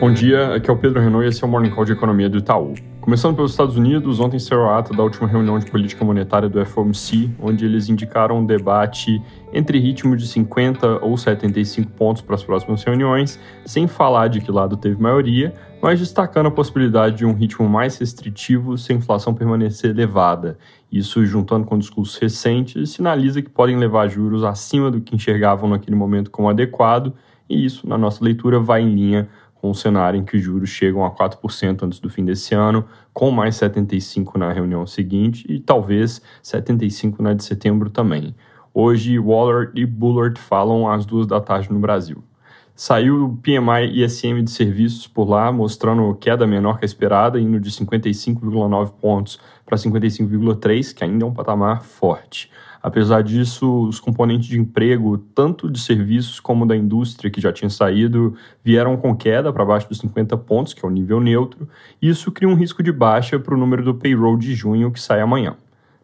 Bom dia, aqui é o Pedro Renault e esse é o Morning Call de Economia do Itaú. Começando pelos Estados Unidos, ontem saiu a ata da última reunião de política monetária do FOMC, onde eles indicaram um debate entre ritmo de 50 ou 75 pontos para as próximas reuniões, sem falar de que lado teve maioria, mas destacando a possibilidade de um ritmo mais restritivo se a inflação permanecer elevada. Isso, juntando com discursos recentes, sinaliza que podem levar juros acima do que enxergavam naquele momento como adequado, e isso, na nossa leitura, vai em linha com um cenário em que os juros chegam a 4% antes do fim desse ano, com mais 75 na reunião seguinte e talvez 75 na de setembro também. Hoje, Waller e Bullard falam às duas da tarde no Brasil. Saiu o PMI ISM de serviços por lá, mostrando queda menor que a esperada, indo de 55,9 pontos para 55,3, que ainda é um patamar forte. Apesar disso, os componentes de emprego, tanto de serviços como da indústria que já tinha saído, vieram com queda para baixo dos 50 pontos, que é o nível neutro, e isso cria um risco de baixa para o número do payroll de junho, que sai amanhã.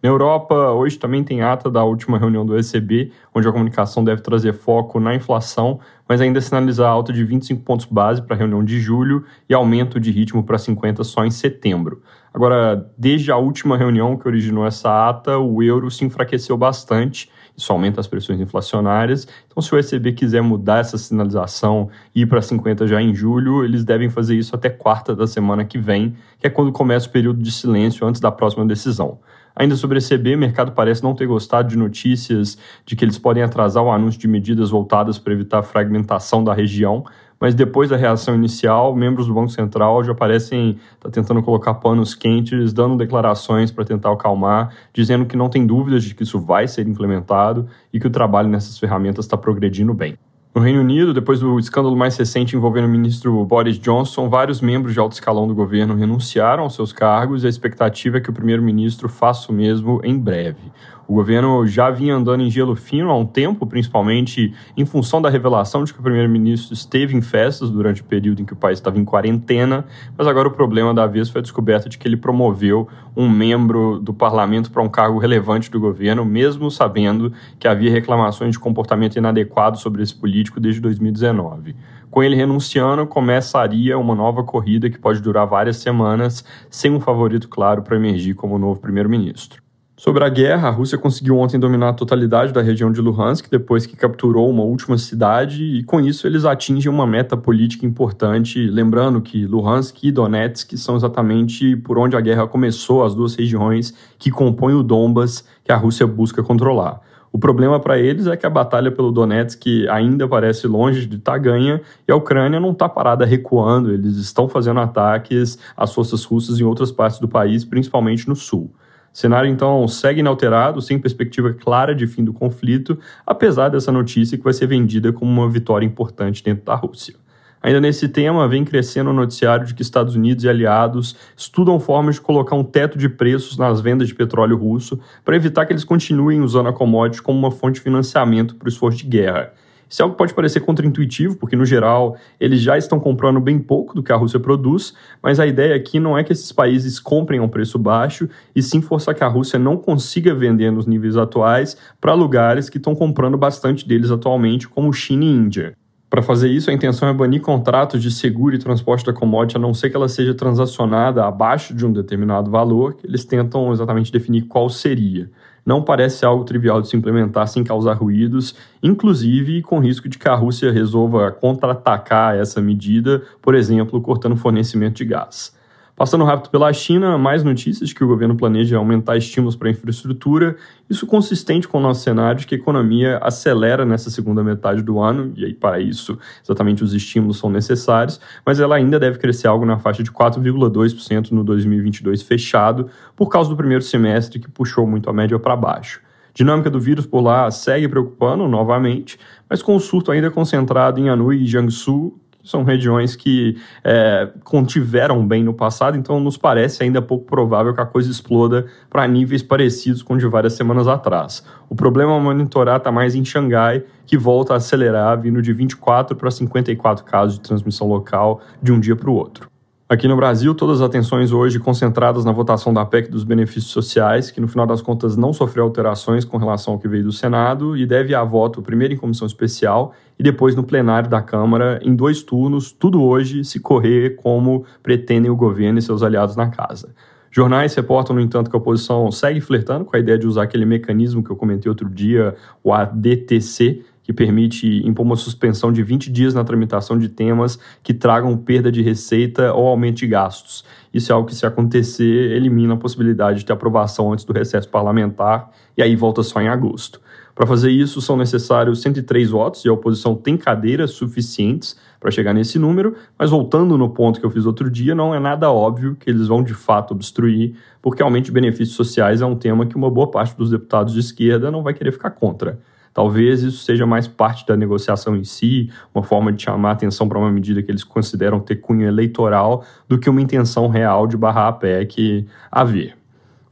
Na Europa, hoje também tem ata da última reunião do ECB, onde a comunicação deve trazer foco na inflação, mas ainda sinalizar alta de 25 pontos base para a reunião de julho e aumento de ritmo para 50 só em setembro. Agora, desde a última reunião que originou essa ata, o euro se enfraqueceu bastante isso aumenta as pressões inflacionárias. Então, se o ECB quiser mudar essa sinalização e ir para 50 já em julho, eles devem fazer isso até quarta da semana que vem, que é quando começa o período de silêncio antes da próxima decisão. Ainda sobre a ECB, o mercado parece não ter gostado de notícias de que eles podem atrasar o anúncio de medidas voltadas para evitar a fragmentação da região, mas depois da reação inicial, membros do Banco Central já parecem estar tá tentando colocar panos quentes, dando declarações para tentar acalmar, dizendo que não tem dúvidas de que isso vai ser implementado e que o trabalho nessas ferramentas está progredindo bem. No Reino Unido, depois do escândalo mais recente envolvendo o ministro Boris Johnson, vários membros de alto escalão do governo renunciaram aos seus cargos e a expectativa é que o primeiro-ministro faça o mesmo em breve. O governo já vinha andando em gelo fino há um tempo, principalmente em função da revelação de que o primeiro-ministro esteve em festas durante o período em que o país estava em quarentena, mas agora o problema da vez foi a descoberta de que ele promoveu um membro do parlamento para um cargo relevante do governo, mesmo sabendo que havia reclamações de comportamento inadequado sobre esse político desde 2019. Com ele renunciando, começaria uma nova corrida que pode durar várias semanas, sem um favorito claro para emergir como novo primeiro-ministro. Sobre a guerra, a Rússia conseguiu ontem dominar a totalidade da região de Luhansk depois que capturou uma última cidade e com isso eles atingem uma meta política importante, lembrando que Luhansk e Donetsk são exatamente por onde a guerra começou, as duas regiões que compõem o Donbas que a Rússia busca controlar. O problema para eles é que a batalha pelo Donetsk ainda parece longe de estar tá ganha e a Ucrânia não está parada recuando, eles estão fazendo ataques às forças russas em outras partes do país, principalmente no sul. O cenário, então, segue inalterado, sem perspectiva clara de fim do conflito, apesar dessa notícia que vai ser vendida como uma vitória importante dentro da Rússia. Ainda nesse tema, vem crescendo o noticiário de que Estados Unidos e aliados estudam formas de colocar um teto de preços nas vendas de petróleo russo para evitar que eles continuem usando a commodity como uma fonte de financiamento para o esforço de guerra. Isso é algo que pode parecer contraintuitivo, porque no geral eles já estão comprando bem pouco do que a Rússia produz, mas a ideia aqui não é que esses países comprem a um preço baixo, e sim forçar que a Rússia não consiga vender nos níveis atuais para lugares que estão comprando bastante deles atualmente, como China e Índia. Para fazer isso, a intenção é banir contratos de seguro e transporte da commodity, a não ser que ela seja transacionada abaixo de um determinado valor, que eles tentam exatamente definir qual seria não parece algo trivial de se implementar sem causar ruídos, inclusive com risco de que a Rússia resolva contra-atacar essa medida, por exemplo, cortando fornecimento de gás. Passando rápido pela China, mais notícias que o governo planeja aumentar estímulos para a infraestrutura, isso consistente com o nosso cenário de que a economia acelera nessa segunda metade do ano, e aí para isso exatamente os estímulos são necessários, mas ela ainda deve crescer algo na faixa de 4,2% no 2022 fechado, por causa do primeiro semestre que puxou muito a média para baixo. Dinâmica do vírus por lá segue preocupando novamente, mas com o surto ainda concentrado em Anhui e Jiangsu, são regiões que é, contiveram bem no passado, então nos parece ainda pouco provável que a coisa exploda para níveis parecidos com de várias semanas atrás. O problema a monitorar está mais em Xangai, que volta a acelerar, vindo de 24 para 54 casos de transmissão local de um dia para o outro. Aqui no Brasil, todas as atenções hoje concentradas na votação da PEC dos benefícios sociais, que no final das contas não sofreu alterações com relação ao que veio do Senado e deve a voto primeiro em comissão especial e depois no plenário da Câmara em dois turnos, tudo hoje se correr como pretendem o governo e seus aliados na casa. Jornais reportam, no entanto, que a oposição segue flertando com a ideia de usar aquele mecanismo que eu comentei outro dia, o ADTC, que permite impor uma suspensão de 20 dias na tramitação de temas que tragam perda de receita ou aumento de gastos. Isso é algo que, se acontecer, elimina a possibilidade de ter aprovação antes do recesso parlamentar e aí volta só em agosto. Para fazer isso, são necessários 103 votos e a oposição tem cadeiras suficientes para chegar nesse número, mas voltando no ponto que eu fiz outro dia, não é nada óbvio que eles vão de fato obstruir, porque aumento de benefícios sociais é um tema que uma boa parte dos deputados de esquerda não vai querer ficar contra. Talvez isso seja mais parte da negociação em si, uma forma de chamar atenção para uma medida que eles consideram ter cunho eleitoral, do que uma intenção real de barrar a PEC a ver.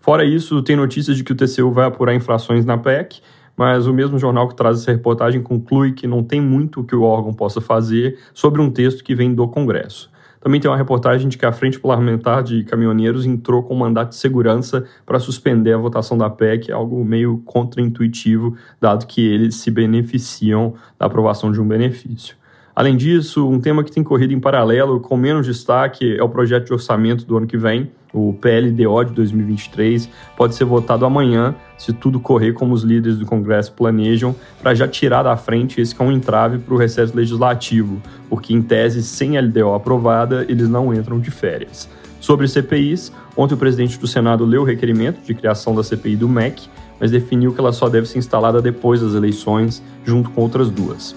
Fora isso, tem notícias de que o TCU vai apurar infrações na PEC, mas o mesmo jornal que traz essa reportagem conclui que não tem muito que o órgão possa fazer sobre um texto que vem do Congresso. Também tem uma reportagem de que a Frente Parlamentar de Caminhoneiros entrou com um mandato de segurança para suspender a votação da PEC, algo meio contraintuitivo, dado que eles se beneficiam da aprovação de um benefício. Além disso, um tema que tem corrido em paralelo, com menos destaque, é o projeto de orçamento do ano que vem, o PLDO de 2023, pode ser votado amanhã, se tudo correr como os líderes do Congresso planejam, para já tirar da frente esse que é um entrave para o recesso legislativo, porque, em tese, sem LDO aprovada, eles não entram de férias. Sobre CPIs, ontem o presidente do Senado leu o requerimento de criação da CPI do MEC, mas definiu que ela só deve ser instalada depois das eleições, junto com outras duas.